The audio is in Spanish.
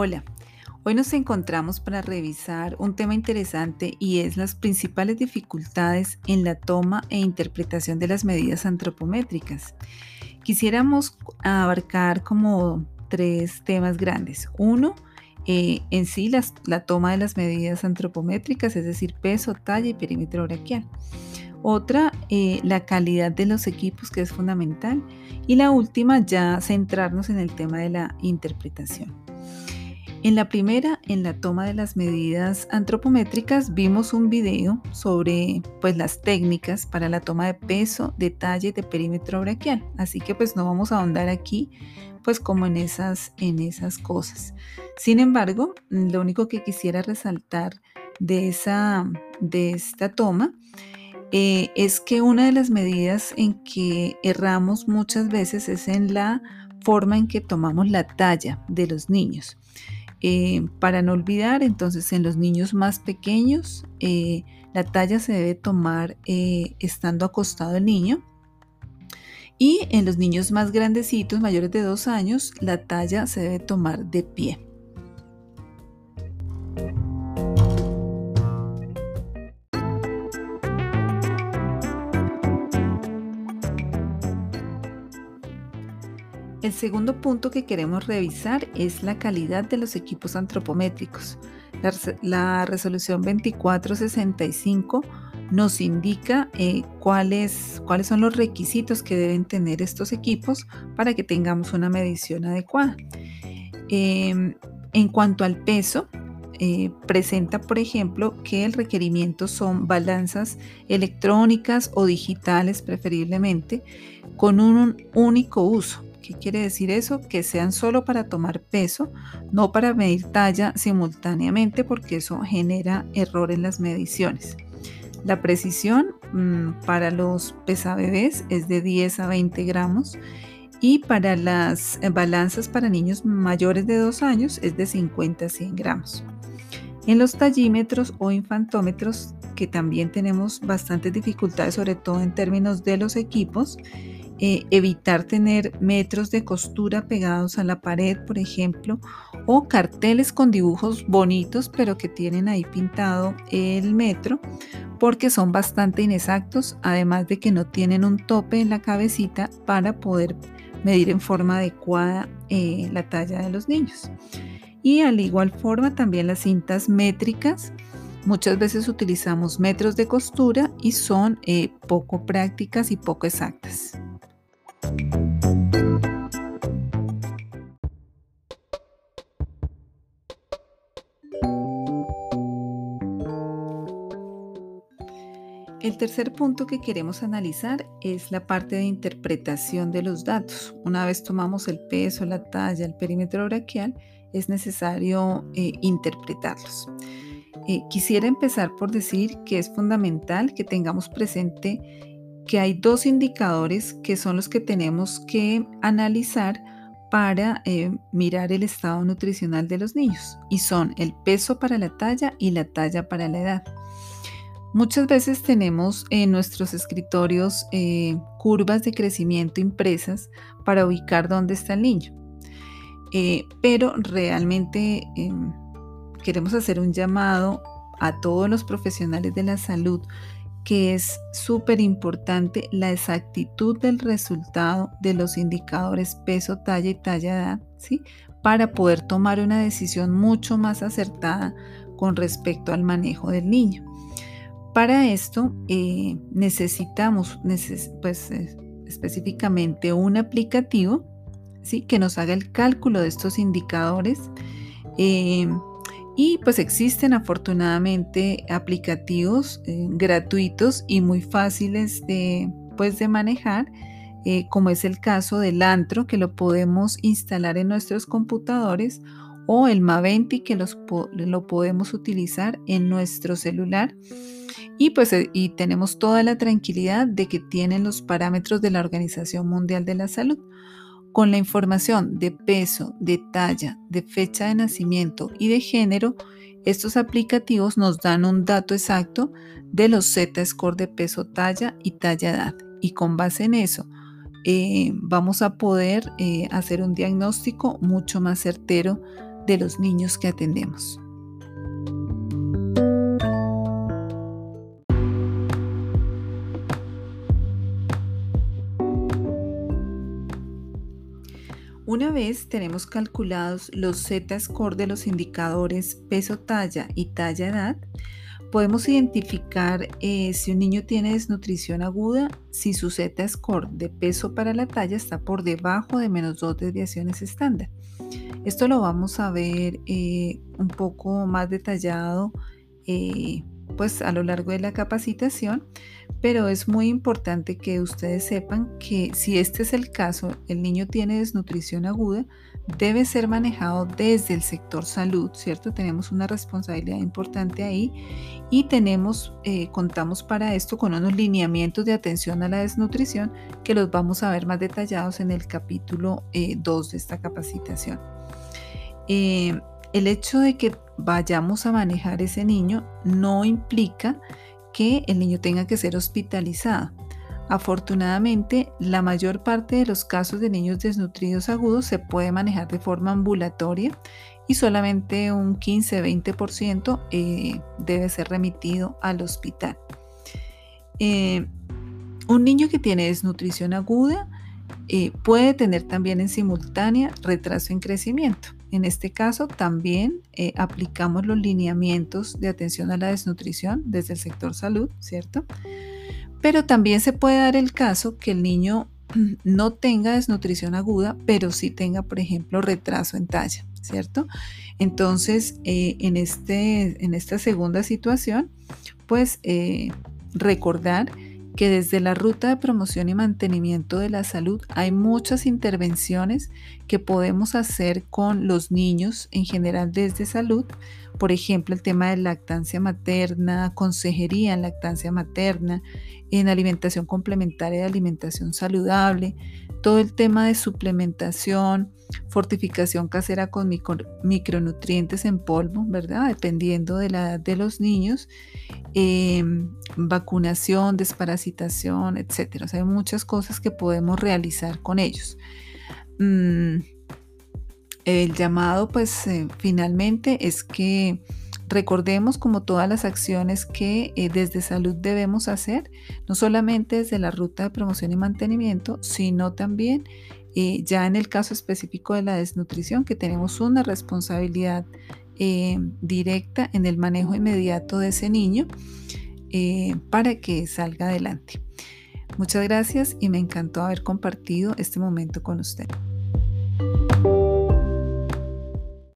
Hola, hoy nos encontramos para revisar un tema interesante y es las principales dificultades en la toma e interpretación de las medidas antropométricas. Quisiéramos abarcar como tres temas grandes. Uno, eh, en sí la toma de las medidas antropométricas, es decir, peso, talla y perímetro braquial. Otra, eh, la calidad de los equipos, que es fundamental. Y la última, ya centrarnos en el tema de la interpretación. En la primera, en la toma de las medidas antropométricas, vimos un video sobre pues, las técnicas para la toma de peso, detalle de perímetro braquial. Así que pues no vamos a ahondar aquí pues como en esas, en esas cosas. Sin embargo, lo único que quisiera resaltar de, esa, de esta toma eh, es que una de las medidas en que erramos muchas veces es en la forma en que tomamos la talla de los niños. Eh, para no olvidar, entonces en los niños más pequeños, eh, la talla se debe tomar eh, estando acostado el niño. Y en los niños más grandecitos, mayores de dos años, la talla se debe tomar de pie. El segundo punto que queremos revisar es la calidad de los equipos antropométricos. La, resolución 2465 nos indica eh, cuáles, cuáles son los requisitos que deben tener estos equipos para que tengamos una medición adecuada. Em, en cuanto al peso, eh, presenta, por ejemplo, que el requerimiento son balanzas electrónicas o digitales preferiblemente con un único uso. ¿Qué quiere decir eso? Que sean solo para tomar peso, no para medir talla simultáneamente, porque eso genera error en las mediciones. La precisión mm, para los pesabebés es de 10 a 20 gramos y para las balanzas para niños mayores de 2 años es de 50 a 100 gramos. En los tallímetros o infantómetros, que también tenemos bastantes dificultades, sobre todo en términos de los equipos, eh, evitar tener metros de costura pegados a la pared, por ejemplo, o carteles con dibujos bonitos, pero que tienen ahí pintado el metro, porque son bastante inexactos, además de que no tienen un tope en la cabecita para poder medir en forma adecuada eh, la talla de los niños. Y al igual forma también las cintas métricas. Muchas veces utilizamos metros de costura y son eh, poco prácticas y poco exactas. El tercer punto que queremos analizar es la parte de interpretación de los datos. Una vez tomamos el peso, la talla, el perímetro braquial, es necesario eh, interpretarlos. Eh, quisiera empezar por decir que es fundamental que tengamos presente que hay dos indicadores que son los que tenemos que analizar para eh, mirar el estado nutricional de los niños y son el peso para la talla y la talla para la edad. Muchas veces tenemos en nuestros escritorios eh, curvas de crecimiento impresas para ubicar dónde está el niño, eh, pero realmente em, queremos hacer un llamado a todos los profesionales de la salud que es súper importante la exactitud del resultado de los indicadores peso, talla y talla edad, ¿sí? Para poder tomar una decisión mucho más acertada con respecto al manejo del niño. Para esto eh, necesitamos pues, eh, específicamente un aplicativo ¿sí? que nos haga el cálculo de estos indicadores. Eh, y pues existen afortunadamente aplicativos eh, gratuitos y muy fáciles de, pues, de manejar, eh, como es el caso del Antro, que lo podemos instalar en nuestros computadores, o el Maventi, que lo podemos utilizar en nuestro celular. Y pues eh, y tenemos toda la tranquilidad de que tienen los parámetros de la Organización Mundial de la Salud. Con la información de peso, de talla, de fecha de nacimiento y de género, estos aplicativos nos dan un dato exacto de los Z-score de peso, talla y talla edad. Y con base en eso, eh, vamos a poder eh, hacer un diagnóstico mucho más certero de los niños que atendemos. Una vez tenemos calculados los Z-score de los indicadores peso talla y talla edad, podemos identificar eh, si un niño tiene desnutrición aguda, si su Z-score de peso para la talla está por debajo de menos dos desviaciones estándar. Esto lo vamos a ver eh, un poco más detallado eh, pues a lo largo de la capacitación, pero es muy importante que ustedes sepan que si este es el caso, el niño tiene desnutrición aguda, debe ser manejado desde el sector salud, ¿cierto? Tenemos una responsabilidad importante ahí y tenemos, eh, contamos para esto con unos lineamientos de atención a la desnutrición que los vamos a ver más detallados en el capítulo 2 eh, de esta capacitación. Eh, el hecho de que vayamos a manejar ese niño no implica que el niño tenga que ser hospitalizado. Afortunadamente, la mayor parte de los casos de niños desnutridos agudos se puede manejar de forma ambulatoria y solamente un 15-20% eh, debe ser remitido al hospital. Eh, un niño que tiene desnutrición aguda eh, puede tener también en simultánea retraso en crecimiento. En este caso también eh, aplicamos los lineamientos de atención a la desnutrición desde el sector salud, ¿cierto? Pero también se puede dar el caso que el niño no tenga desnutrición aguda, pero sí tenga, por ejemplo, retraso en talla, ¿cierto? Entonces, eh, en, este, en esta segunda situación, pues recordar que desde la ruta de promoción y mantenimiento de la salud hay muchas intervenciones que podemos hacer con los niños en general desde salud. Por ejemplo, el tema de lactancia materna, consejería en lactancia materna, en alimentación complementaria de alimentación saludable, todo el tema de suplementación, fortificación casera con micronutrientes en polvo, ¿verdad? Dependiendo de la edad de los niños, em, vacunación, desparasitación, etcétera. hay muchas cosas que podemos realizar con ellos. Mm, el llamado, pues, eh, finalmente es que recordemos como todas las acciones que eh, desde salud debemos hacer, no solamente desde la ruta de promoción y mantenimiento, sino también eh, ya en el caso específico de la desnutrición, que tenemos una responsabilidad directa en el manejo inmediato de ese niño eh, para que salga adelante. Muchas gracias y me encantó haber compartido este momento con usted.